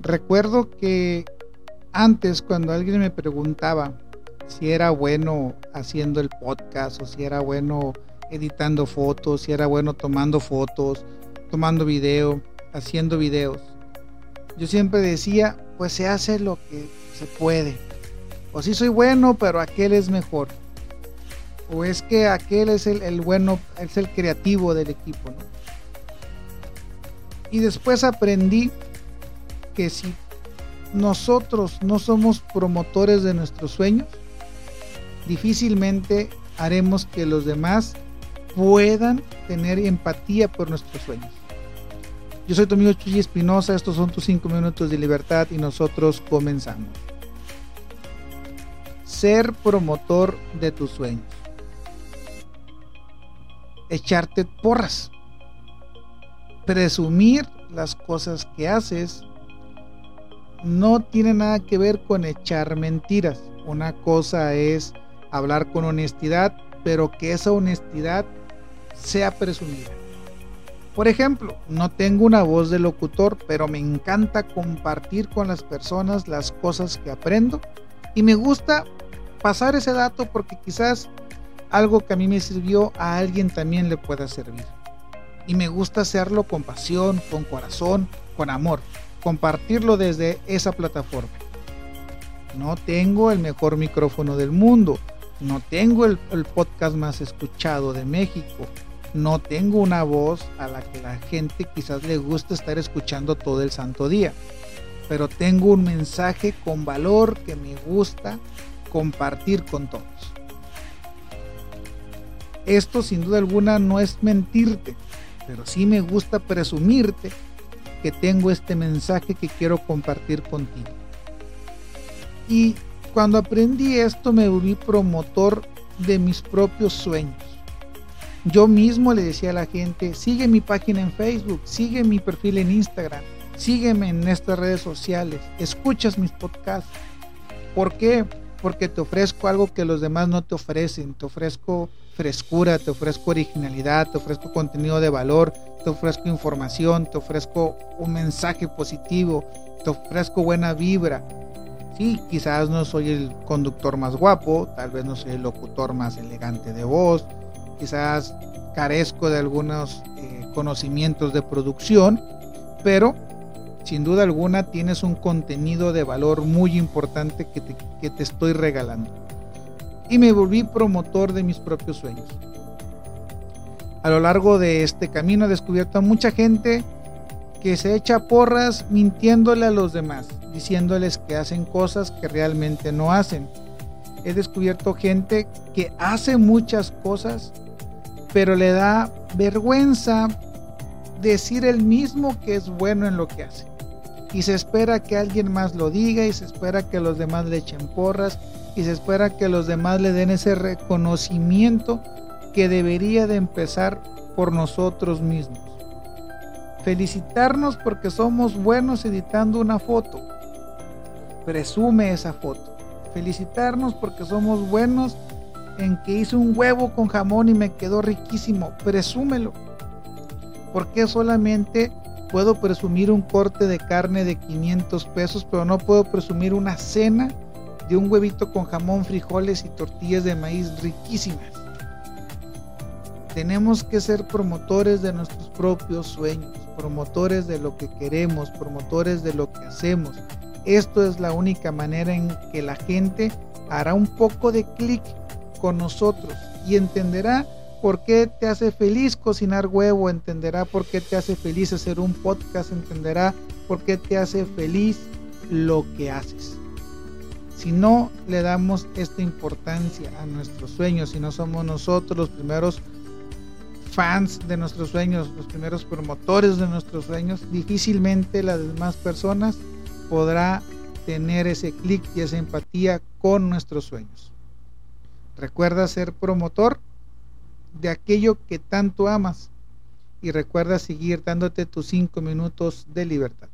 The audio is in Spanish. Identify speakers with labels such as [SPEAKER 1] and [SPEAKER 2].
[SPEAKER 1] Recuerdo que antes cuando alguien me preguntaba si era bueno haciendo el podcast o si era bueno editando fotos, si era bueno tomando fotos, tomando video, haciendo videos. Yo siempre decía, pues se hace lo que se puede. O si soy bueno, pero aquel es mejor. O es que aquel es el, bueno, es el creativo del equipo. Y después aprendí que si nosotros no somos promotores de nuestros sueños, difícilmente haremos que los demás puedan tener empatía por nuestros sueños. Yo soy tu amigo Chuy Espinosa, estos son tus 5 minutos de libertad y nosotros comenzamos. Ser promotor de tus sueños. Echarte porras. Presumir las cosas que haces no tiene nada que ver con echar mentiras. Una cosa es hablar con honestidad, pero que esa honestidad sea presumida. Por ejemplo, no tengo una voz de locutor, pero me encanta compartir con las personas las cosas que aprendo y me gusta pasar ese dato porque quizás algo que a mí me sirvió a alguien también le pueda servir. Y me gusta hacerlo con pasión, con corazón, con amor, compartirlo desde esa plataforma. No tengo el mejor micrófono del mundo, no tengo el, podcast más escuchado de México, no tengo una voz a la que la gente quizás le gusta estar escuchando todo el santo día, pero tengo un mensaje con valor que me gusta compartir con todos. Esto sin duda alguna no es mentirte, pero sí me gusta presumirte tengo este mensaje que quiero compartir contigo. Y cuando aprendí esto me volví promotor de mis propios sueños. Yo mismo le decía a la gente, sigue mi página en Facebook, sigue mi perfil en Instagram, sígueme en estas redes sociales, escuchas mis podcasts. ¿Por qué? Porque te ofrezco algo que los demás no te ofrecen. Te ofrezco frescura, te ofrezco originalidad, te ofrezco contenido de valor, te ofrezco información, te ofrezco un mensaje positivo, te ofrezco buena vibra. Sí, quizás no soy el conductor más guapo, tal vez no soy el locutor más elegante de voz, quizás carezco de algunos eh, conocimientos de producción, pero sin duda alguna tienes un contenido de valor muy importante que te, que te estoy regalando. Y me volví promotor de mis propios sueños. A lo largo de este camino he descubierto a mucha gente que se echa porras mintiéndole a los demás, diciéndoles que hacen cosas que realmente no hacen. He descubierto gente que hace muchas cosas pero le da vergüenza decir el mismo que es bueno en lo que hace. Y se espera que alguien más lo diga y se espera que los demás le echen porras y se espera que los demás le den ese reconocimiento que debería de empezar por nosotros mismos. Felicitarnos porque somos buenos editando una foto. Presume esa foto. Felicitarnos porque somos buenos en que hice un huevo con jamón y me quedó riquísimo. Presúmelo. Porque solamente puedo presumir un corte de carne de 500 pesos, pero no puedo presumir una cena de un huevito con jamón, frijoles y tortillas de maíz riquísimas? Tenemos que ser promotores de nuestros propios sueños, promotores de lo que queremos, promotores de lo que hacemos. Esto es la única manera en que la gente hará un poco de clic con nosotros y entenderá por qué te hace feliz cocinar huevo, entenderá por qué te hace feliz hacer un podcast, entenderá por qué te hace feliz lo que haces. Si no le damos esta importancia a nuestros sueños, si no somos nosotros los primeros fans de nuestros sueños, los primeros promotores de nuestros sueños, difícilmente las demás personas podrá tener ese clic y esa empatía con nuestros sueños. Recuerda ser promotor de aquello que tanto amas y recuerda seguir dándote tus cinco minutos de libertad.